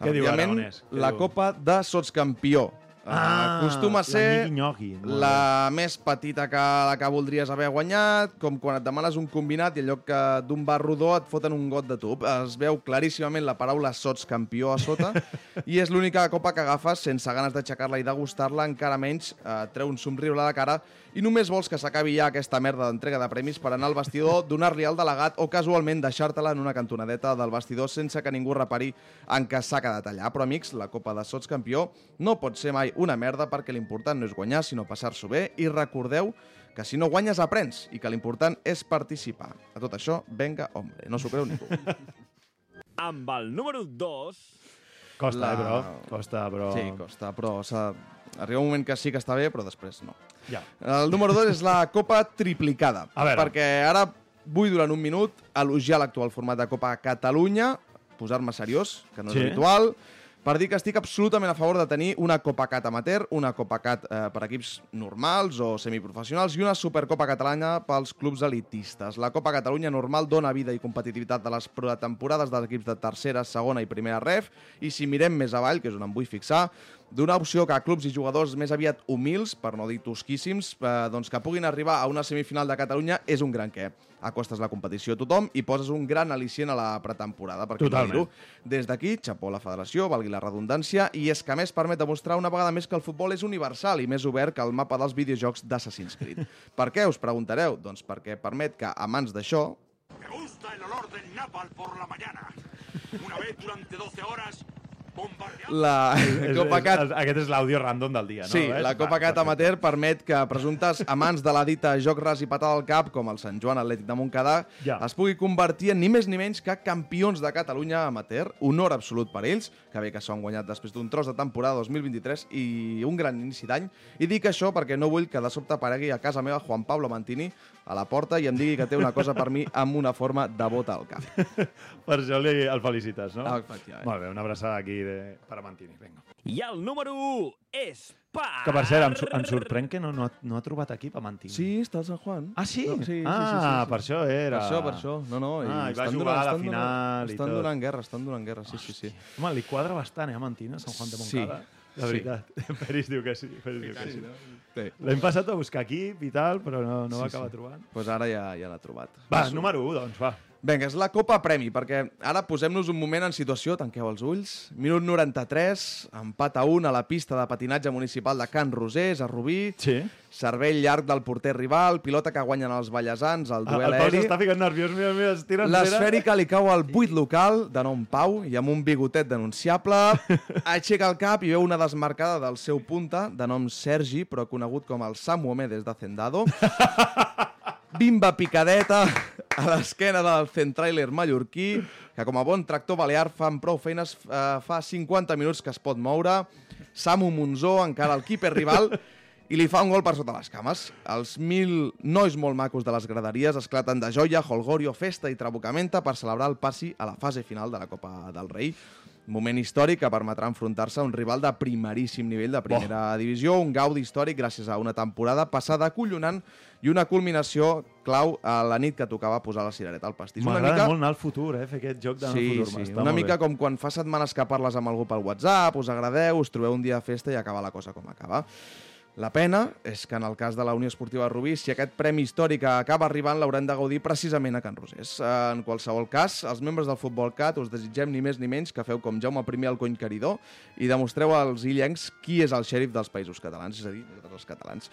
Què diu Aragonès? La? Copa de Sotscampió. Ah, acostuma a la ser molt la més petita que la que voldries haver guanyat, com quan et demanes un combinat i en lloc que d'un bar rodó et foten un got de tub. Es veu claríssimament la paraula sots campió a sota *laughs* i és l'única copa que agafes sense ganes d'aixecar-la i degustar-la, encara menys eh, treu un somriure a la cara i només vols que s'acabi ja aquesta merda d'entrega de premis per anar al vestidor, donar-li al delegat o casualment deixar-te-la en una cantonadeta del vestidor sense que ningú repari en què s'ha quedat allà. Però, amics, la Copa de Sots Campió no pot ser mai una merda perquè l'important no és guanyar, sinó passar-s'ho bé i recordeu que si no guanyes aprens i que l'important és participar. A tot això, venga, hombre, no s'ho creu ningú. *laughs* Amb el número 2... Costa, La- eh, però. Costa, però... Sí, costa, però arriba un moment que sí que està bé, però després no. Ja. El número 2 és la *laughs* Copa Triplicada. A veure. Perquè ara vull durant un minut elogiar l'actual format de Copa Catalunya, posar-me seriós, que no és Sí. habitual, per dir que estic absolutament a favor de tenir una Copa Cat amateur, una Copa Cat eh, per equips normals o semiprofessionals i una Supercopa catalana pels clubs elitistes. La Copa Catalunya normal dona vida i competitivitat a les temporades dels equips de tercera, segona i primera ref i si mirem més avall, que és on em vull fixar, d'una opció que a clubs i jugadors més aviat humils, per no dir tosquíssims, eh, doncs que puguin arribar a una semifinal de Catalunya és un gran què. Acostes la competició a tothom i poses un gran al·licient a la pretemporada. Per què no Totalment. dir-ho? Des d'aquí, xapó a la federació, valgui la redundància, i és que a més permet demostrar una vegada més que el futbol és universal i més obert que el mapa dels videojocs d'Assassin's Creed. *laughs* per què, us preguntareu? Doncs perquè permet que, a mans d'això, Me gusta el olor del napal por la mañana. Una vez durante 12 horas. La *laughs* *laughs* Copa Cat és- Aquest és l'àudio random del dia, no? Sí, la Copa Cat. Amateur permet que presumptes amants de la dita joc ras i patada al cap, com el Sant Joan Atlètic de Montcada, Ja. es pugui convertir en ni més ni menys que campions de Catalunya amateur. Honor absolut per ells, que bé que s'ho han guanyat després d'un tros de temporada 2023 i un gran inici d'any. I dic això perquè no vull que de sobte aparegui a casa meva Juan Pablo Mantini a la porta i em digui que té una cosa per mi amb una forma de bota al cap. *laughs* Per això li, el felicites, no? Ah, efectivament. Molt bé, una abraçada aquí de, per a Mantini. Vinga. I el número 1 és per... Que per cert, em, em sorprèn que no, no, ha, no ha trobat equip a Mantini. Sí, està al San Juan. Ah, sí? No, sí, sí, ah, sí, sí, sí. per això era. Per això, per això. No, no. Ah, i va estan jugar a la estan final donant, i Estan tot. donant guerra, estan donant guerra, sí, sí, sí. Home, li quadra bastant, eh, a Mantini, a Sant Juan de Sí. La Sí. veritat. *laughs* Peris diu que sí. Peris diu que Sí, sí. no? Sí. L'hem passat a buscar equip i tal, però no, no va Sí, sí. acabar trobant. Doncs pues ara ja, ja l'ha trobat. Va, número 1, doncs, va. Vinga, és la Copa Premi, perquè ara posem-nos un moment en situació, tanqueu els ulls. Minut 93, empat a 1 a la pista de patinatge municipal de Can Rosés, a Rubí. Sí. Cervell llarg del porter rival, pilota que guanyen els ballesans, el duel el Pau aeri. s'està ficant nerviós, mira, mira, es tira. L'esfèrica li cau al buit local, de nom Pau, i amb un bigotet denunciable. *laughs* Aixeca el cap i veu una desmarcada del seu punta, de nom Sergi, però conegut com el Samu Omedes de Hacendado. *laughs* Bimba picadeta a l'esquena del centrailer mallorquí, que com a bon tractor balear fa amb prou feines eh, fa 50 minuts que es pot moure. Samu Monzó encara el keeper rival i li fa un gol per sota les cames. Els mil nois molt macos de les graderies esclaten de joia, holgorio, festa i trabucamenta per celebrar el passi a la fase final de la Copa del Rei. Moment històric que permetrà enfrontar-se a un rival de primeríssim nivell de primera divisió, un gaudi històric gràcies a una temporada passada acollonant i una culminació clau a la nit que tocava posar la cirereta al pastís. M'agrada mica- molt anar al futur, eh, fer aquest joc d'anar Sí, al futur. sí. Una mica bé. com quan fa setmanes que parles amb algú pel WhatsApp, us agradeu, us trobeu un dia de festa i acaba la cosa com acaba. La pena és que en el cas de la Unió Esportiva Rubí, si aquest premi històric acaba arribant, l'haurem de gaudir precisament a Can Rosés. En qualsevol cas, els membres del Futbol Cat us desitgem ni més ni menys que feu com Jaume I al cony caridor i demostreu als illencs qui és el xèrif dels països catalans, és a dir, de tots els catalans.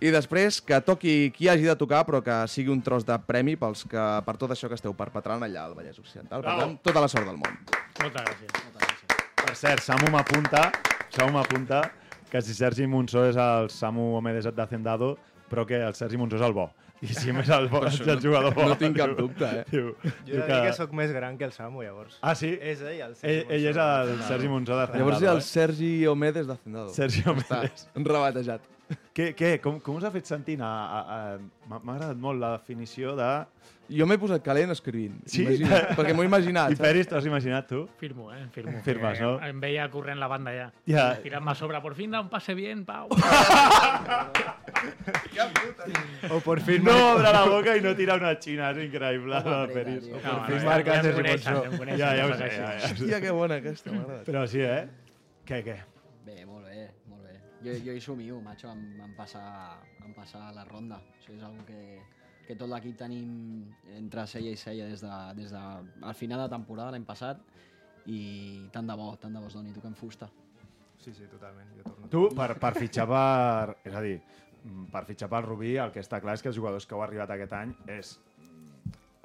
I després que toqui qui hagi de tocar, però que sigui un tros de premi pels que, per tot això que esteu perpetrant allà al Vallès Occidental. Per tant, tota la sort del món. Moltes gràcies. Moltes gràcies. Per cert, Samu m'apunta, Samu m'apunta que si Sergi Monsó és el Samu Omedes d'Hacendado, però que el Sergi Monsó és el bo. I si més el bo, és el jugador bo. no tinc cap dubte, eh? Diu, Jo diu he de dir que sóc més gran que el Samu, llavors. Ah, sí? És ell, el Ell, ell és el Sergi Monsó d'Hacendado. Llavors ha el eh? Sergi Omedes d'Hacendado. Sergi Omedes. Està rebatejat. Què, què? Com, com us ha fet sentir? A, a, a... M'ha agradat molt la definició de... Jo m'he posat calent escrivint. Sí? Imagina't, perquè m'ho he imaginat. *laughs* I Peris, t'ho has imaginat tu? Firmo, eh? Firmo. Firmes, Eh, no? Em veia corrent la banda ja. Ja. Tirant-me a sobre. Por fin da un pase bien, Pau. *laughs* O por fin... No obre la boca i no tira una xina, és increïble. La Peris. tio. No, fin no, marca ja Ja, ja ho sé, ja, ja. Hòstia, que bona aquesta, m'ha agradat. Però sí, eh? Què, què? Bé, molt bé. Jo, jo hi somio, macho, em, em, passar, em passar la ronda. Això és una que, que tot l'equip tenim entre cella i cella des de, des de al final de temporada l'any passat i tant de bo, tant de bo es doni, toquem fusta. Sí, sí, totalment. Jo torno. Tu, per, per fitxar per... És a dir, per fitxar pel Rubí, el que està clar és que els jugadors que heu arribat aquest any és...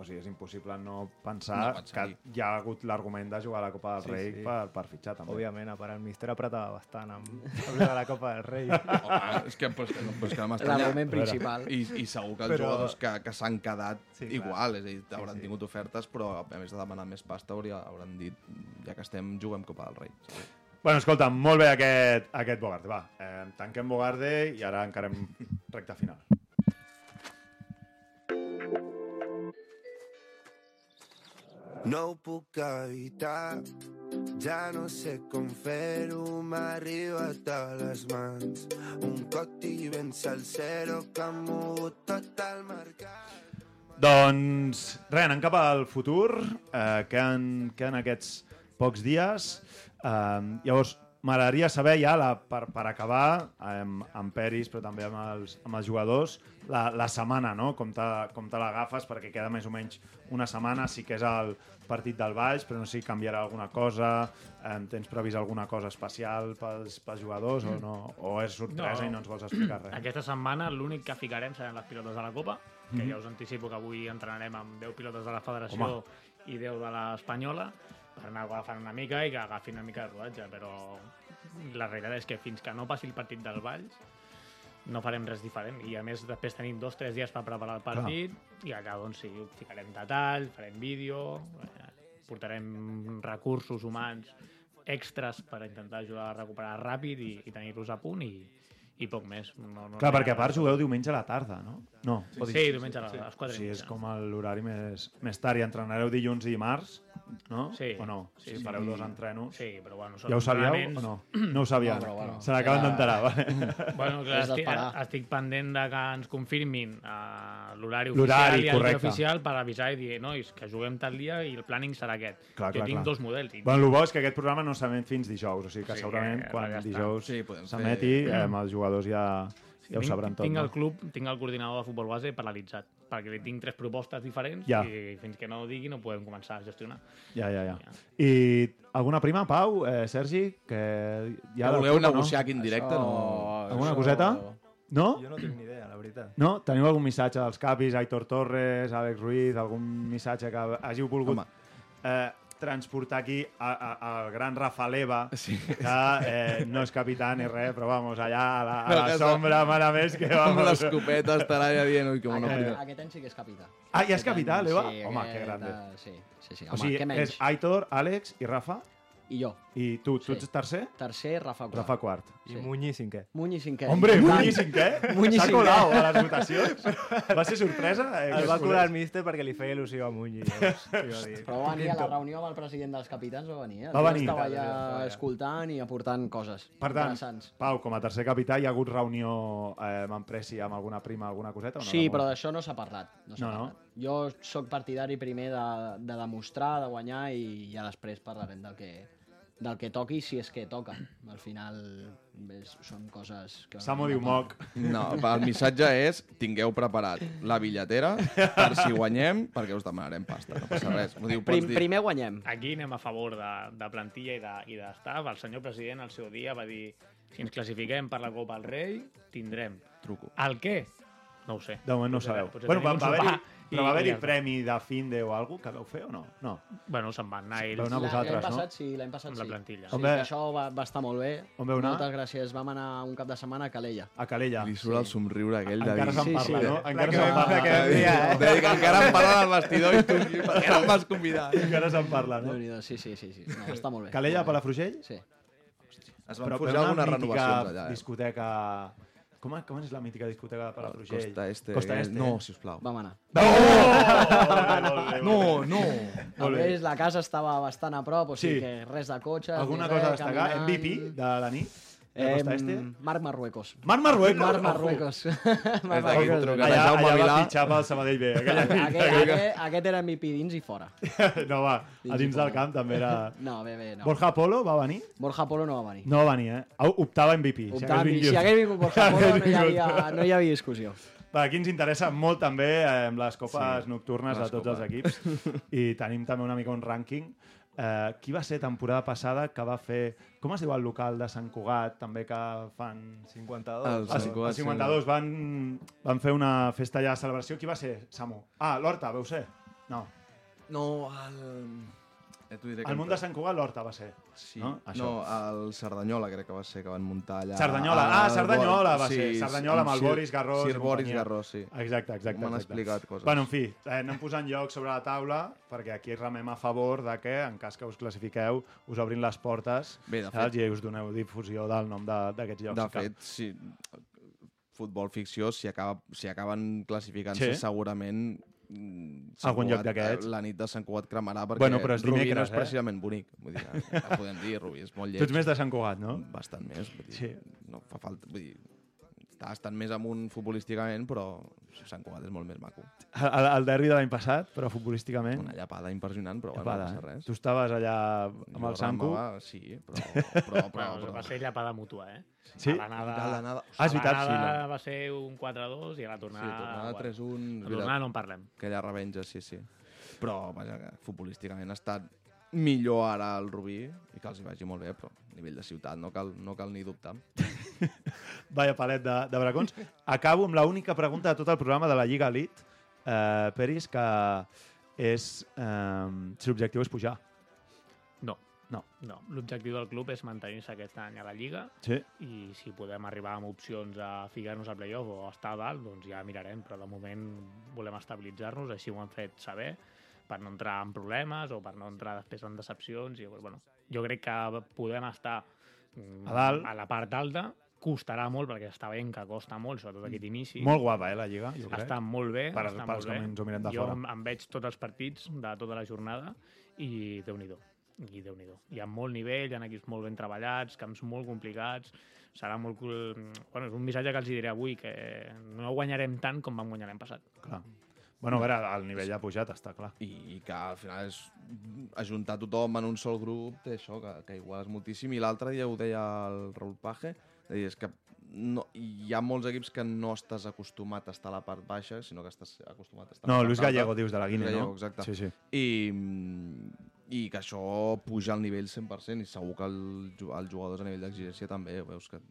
O sigui, és impossible no pensar No pensar-hi. que hi ha hagut l'argument de jugar a la Copa del Sí, Rei sí. Per, per fitxar, també. Òbviament, a part el míster apretava bastant amb, amb la de la Copa del Rei. *laughs* Home, és que, pues, que, pues que. L'argument principal. I, I segur que els Però- jugadors que, que s'han quedat Sí, clar. igual, és a dir, hauran sí. tingut ofertes, però a més de demanar més pasta hauria, hauran dit, ja que estem, juguem Copa del Rei. Bueno, escolta, molt bé aquest, aquest Bogarde. Va, eh, tanquem Bogarde i ara encarem recta final. No ho puc evitar Ja no sé com fer-ho, m'ha arribat a les mans. Un coti ben salsero que ha mogut tot el mercat. Doncs res, anem cap al futur, eh, queden, queden aquests pocs dies. Eh, llavors, m'agradaria saber ja, la, per, per acabar, amb, amb Peris, però també amb els, amb els jugadors, la, la setmana, no? com te, com te l'agafes, perquè queda més o menys una setmana, sí que és el partit del Valls, però no sé si canviarà alguna cosa, eh, tens previst alguna cosa especial pels, pels jugadors o no? O és sorpresa No. i no ens vols explicar res? Aquesta setmana l'únic que ficarem seran les pilotes de la Copa, que Mhm. ja us anticipo que avui entrenarem amb 10 pilotes de la Federació Home. i 10 de l'Espanyola, per anar agafant una mica i que agafin una mica de rodatge, però la realitat és que fins que no passi el partit del Valls no farem res diferent i a més després tenim dos o tres dies per preparar el partit i acá doncs sí, ficarem detall, farem vídeo portarem recursos humans extras per intentar ajudar a recuperar ràpid i, i tenir-los a punt i, i poc més. No, no Clar, perquè a part jugueu diumenge a la tarda, no? No. Sí, sí, dic- diumenge a les- a les quatre i Sí, és com l'horari més, més tard. I entrenareu dilluns i dimarts, no? Sí. O no? Sí, Sí, sí. fareu dos entrenos. Sí, però bueno, són Ja ho sabíeu entrenaments. o no? No ho sabíeu. No, però bueno. Se n'acaben Era- d'enterar, vale? *laughs* Bueno, clar, estic, estic pendent de que ens confirmin uh, l'horari oficial i el correcte. dia oficial per avisar i dir, nois, que juguem tal dia i el planning serà aquest. Clar, jo clar, tinc clar. dos models. I... Bueno, el bo és que aquest programa no s'emet fins dijous, o sigui que Sí, segurament que quan ja dijous Sí, podem s'emeti, fer- eh, amb els jugadors ja, ja ho sabran tot. tinc no? el club, tinc el coordinador de futbol base paralitzat, perquè li tinc tres propostes diferents Ja. i fins que no ho digui no podem començar a gestionar. Ja, ja, ja. I alguna prima, Pau, eh, Sergi, que ja Que voleu club, negociar aquí en directe, no? Alguna Això- coseta? No? Jo no tinc ni idea, la veritat. No? Teniu algun missatge dels capis, Aitor Torres, Àlex Ruiz, algun missatge que hàgiu volgut eh, transportar aquí a- a- al gran Rafa Leva, sí. que eh, no és capità ni res, però vamos, allà a la, a la sombra, mare més, que Amb vamos... l'escopeta estarà ja dient, ui, que Aquest, bona aquest any sí que és capità. Ah, ja és Aquest capità, l'Eva? Sí, Home, aquest, que grande. eh, Sí, sí, sí. O Home, sigui, què menys? és Aitor, Àlex i Rafa? I jo. I tu, tu Sí. ets tercer? Tercer, Rafa quart. Rafa quart. I Muñi cinquè. Muñi cinquè. Hombre, I. Muñi cinquè? Muñi S'ha cinquè. colat a les votacions? *laughs* Va ser sorpresa? Eh, El va colar el míster perquè li feia il·lusió a Muñi. Llavors, *laughs* va dir, Però va venir a la reunió amb el president dels capitans, va venir. Eh? El Va venir. Estava Sí, allà sí, sí. escoltant i aportant coses Per tant. Pau, com a tercer capità, hi ha hagut reunió eh, amb Empresi amb alguna prima, alguna coseta? O no? Sí, De però d'això no s'ha parlat. No s'ha No, no? parlat. Jo sóc partidari primer de, de demostrar, de guanyar i ja després parlarem del que, del que toqui, si és que toca. Al final és, són coses que... Samo diu moc. No, el missatge és tingueu preparat la bitlletera per si guanyem, perquè us demanarem pasta, no passa res. Ho diu, Prim, dir... primer guanyem. Aquí anem a favor de, de plantilla i de- i d'estaf. El senyor president al seu dia va dir si ens classifiquem per la Copa del Rei, tindrem. Truco. El què? No ho sé. De moment no ho sabeu. potser Bueno, va, va sopar i- però va haver-hi premi de finde o alguna que vau fer o no? No. Bueno, se'n van anar ells. Vau anar L'any vosaltres, no? passat sí, l'any passat Amb la sí. plantilla. Sí, que ve- això va, va estar molt bé. On veu anar? Moltes gràcies. Vam anar un cap de setmana a Calella. A Calella. Li surt el somriure aquell de Encara se'n Sí, parla, sí. no? La Encara que se'n parla. aquell dia, eh? De dir que encara em parlen al vestidor i tu, per què no em vas convidar? Encara se'n parla, no? Déu-n'hi-do, Sí, sí, sí, sí. No, està molt bé. Calella. Palafrugell? Sí. Es van forjar algunes renovacions allà. Eh? discoteca... Com, com és la mítica discoteca de Palafrugell? Costa Este. Costa aquell- Este. No, sisplau. Vam anar. *laughs* No, no. A més, la casa estava bastant a prop, o sigui Sí. que res de cotxes, Alguna cosa a destacar? caminant. MVP de la nit? Eh, Este? Marc Marruecos. Marc Marruecos? Marc. Marruecos. *laughs* Marc Marruecos. Allà, allà va fitxar pel Sabadell B. Aquella nit. Aquest, aquest, era MVP dins i fora. *laughs* No, va, Dins a dins del camp també era... *laughs* No, bé, bé, no. Borja Polo va venir? Borja Polo no va venir. No va venir, eh? Optava MVP. Optava, hagués si hagués vingut Borja Si Polo no hi, havia, no hi havia discussió. Va, aquí ens interessa molt també eh, amb les copes Sí, nocturnes de tots els equips i tenim també una mica un rànquing. Eh, qui va ser temporada passada que va fer... Com es diu el local de Sant Cugat, també que fan... 52. El El, Sant el Cugat, sí. 52 van, van fer una festa allà de celebració. Qui va ser, Samu? Ah, l'Horta, veu ser? No. No, el... T'ho diré que El munt de Sant Cugat, l'Horta va ser. Sí. No? Això. no, el Cerdanyola crec que va ser, que van muntar allà. Cerdanyola. Ah, Cerdanyola va sí, ser. Cerdanyola amb el Sir- Boris Garrós. Sir Boris. Garrós, sí. Exacte, exacte. M'han explicat coses. Bueno, en fi, eh, anem posant llocs sobre la taula perquè aquí remem a favor de que, en cas que us classifiqueu, us obrin les portes Bé, de fet- i us doneu difusió del nom d'aquests llocs. De que- fet, si, futbol ficció, si, acaba, si acaben classificant-se, Sí. segurament Sant Algun lloc Cugat, d'aquests. La nit de Sant Cugat cremarà perquè Bueno, però és Rubí no dimecres, és eh? precisament bonic. Vull dir, ja podem dir, Rubí és molt lleig. Tu ets més de Sant Cugat, no? Bastant més. Vull dir, Sí. No fa falta... Vull dir, està estant més amunt futbolísticament, però Sant Cugat és molt més maco. El, el derbi de l'any passat, però futbolísticament... Una llapada impressionant, però Llapada, bueno, no eh? passa res. Tu estaves allà amb Jo el Sanco. Sí, però... *laughs* però, però, Bueno, però, va ser llapada mútua, eh? Sí? A l'anada, A l'anada- Ah, és veritat, a sí, no. va ser un 4-2 i a la Sí, tornada... tornada 3-1. A la tornada no en parlem. Aquella revenja, sí, sí. Però, vaja, que futbolísticament ha estat millor ara el Rubí i que els hi vagi molt bé, però a nivell de ciutat no cal, no cal ni dubtar. *laughs* *laughs* Vaya palet de, de bracons. Acabo amb l'única pregunta de tot el programa de la Lliga Elite, eh, Peris, que és eh, si l'objectiu és pujar. No. No. No, l'objectiu del club és mantenir-se aquest any a la Lliga Sí. i si podem arribar amb opcions a ficar-nos a playoff o a estar a dalt, doncs ja mirarem, però de moment volem estabilitzar-nos, així ho han fet saber, per no entrar en problemes o per no entrar després en decepcions. I, bueno, jo crec que podem estar A dalt. a la part alta, costarà molt perquè està veient que costa molt, sobretot aquest inici. Molt guapa, eh, la Lliga, jo crec. Està molt bé. Per- està pels molt bé. que ens ho mirem de jo fora. em, em veig tots els partits de tota la jornada i déu nhi i déu nhi Hi ha molt nivell, hi ha equips molt ben treballats, camps molt complicats, serà molt... cool. Bueno, és un missatge que els diré avui, que no guanyarem tant com vam guanyar l'any passat. Clar. Bueno, a veure, el nivell ha pujat, està clar. I, i que al final és ajuntar tothom en un sol grup té això, que, que iguales moltíssim. I l'altre dia ho deia el Raúl Page, és a dir, és que no, hi ha molts equips que no estàs acostumat a estar a la part baixa, sinó que estàs acostumat a estar a No, Luis alta. Gallego dius de la Guinea, Gallego, no? Exacte. Sí, sí. I, I que això puja al nivell 100% i segur que el, els jugadors a nivell d'exigència també. Veus que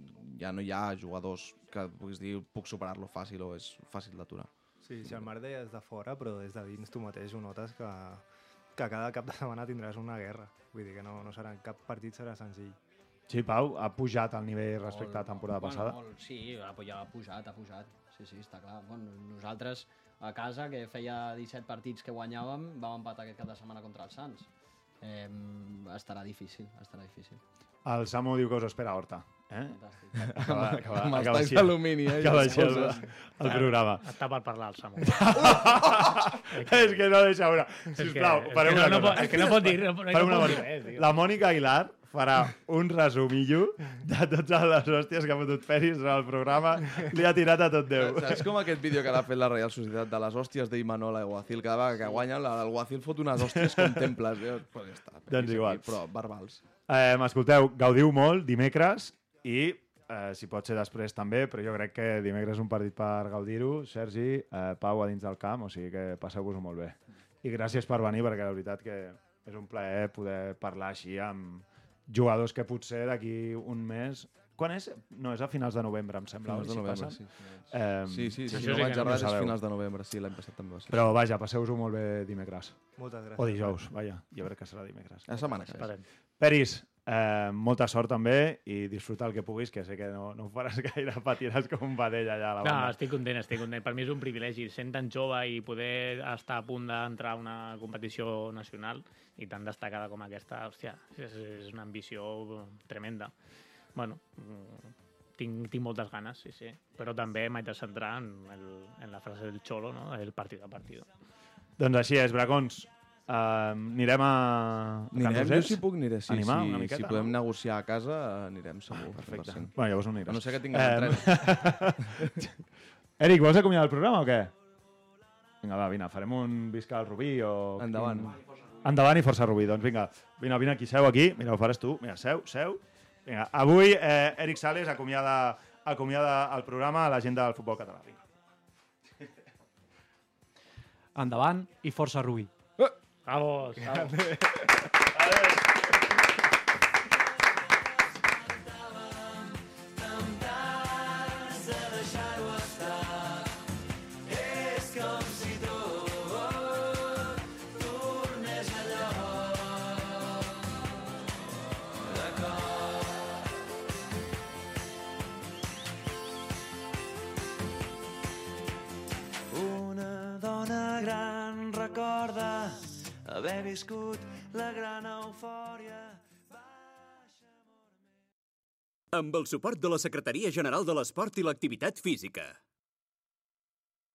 ja no hi ha jugadors que puguis dir puc superar-lo fàcil o és fàcil d'aturar. Sí, si el Marde és de fora, però des de dins tu mateix ho notes que, que cada cap de setmana tindràs una guerra. Vull dir que no, no serà, cap partit serà senzill. Sí, Pau, ha pujat el nivell respecte a la temporada passada. Bueno, molt, sí, ha pujat, ha pujat, ha pujat. Sí, sí, està clar. Bueno, nosaltres a casa, que feia 17 partits que guanyàvem, vam empatar aquest cap de setmana contra el Sants. Eh, estarà difícil, estarà difícil. El Samu diu que us espera a Horta. Eh? Fantàstic. *laughs* Acaba, acaba, Amb els acaba així, d'alumini, eh, Acaba així el, el programa. Està per parlar el Samu. *laughs* és que no deixa una. És Sisplau, que- és farem que una no- no cosa. és que no pot dir- no- no pot dir res. La Mònica Aguilar farà un resumillo de totes les hòsties que ha fotut Peris en el programa. Li ha tirat a tot Déu. Saps com aquest vídeo que ha fet la Real Societat de les hòsties d'Imanol a Guacil? Cada vegada que guanyen, la- el Guacil fot unes hòsties com temples. *laughs* Pues ja està. Doncs igual. Però verbals. Eh, M'escolteu, gaudiu molt dimecres i eh, si pot ser després també, però jo crec que dimecres és un partit per gaudir-ho. Sergi, eh, Pau a dins del camp, o sigui que passeu-vos-ho molt bé. I gràcies per venir, perquè la veritat que és un plaer poder parlar així amb jugadors que potser d'aquí un mes... Quan és? No, és a finals de novembre, em sembla. Finals de si novembre, passen? sí. Eh, Sí, sí, sí, Això si no sí vaig errat és finals de novembre. Sí, l'any passat també va ser. Però vaja, passeu-vos-ho molt bé dimecres. Moltes gràcies. O dijous, vaja. Jo crec que serà dimecres. La setmana que ve. Peris, eh, molta sort també i disfruta el que puguis, que sé que no, no ho faràs *laughs* gaire, patiràs com un vedell allà a la No, banda. estic content, estic content. Per mi és un privilegi sent tan jove i poder estar a punt d'entrar a una competició nacional i tan destacada com aquesta, hòstia, és, és una ambició tremenda. Bueno, mm, tinc, tinc moltes ganes, sí, sí. Però també m'haig de centrar en, el, en la frase del Xolo, no? el partido a partido. Doncs així és, Bracons. Uh, anirem a... Anirem, jo si puc aniré, sí. Animar si, una miqueta, si podem no? negociar a casa, anirem segur. Perfecte. 100%. Bueno, llavors no aniràs. A no ser que tinguem tren. *laughs* Eric, vols acomiadar el programa o què? Vinga, va, vine, farem un visca al Rubí o... Endavant. Endavant i força Rubí. Doncs vinga, vine, vine aquí, seu aquí. Mira, ho faràs tu. Mira, seu, seu. Vinga, avui eh, Eric Sales acomiada, acomiada el programa a la gent del futbol català. Vinga. Endavant i força Rubí. Vamos. Viscut la gran eufòria Amb el suport de la Secretaria General de l'Esport i l'Activitat Física.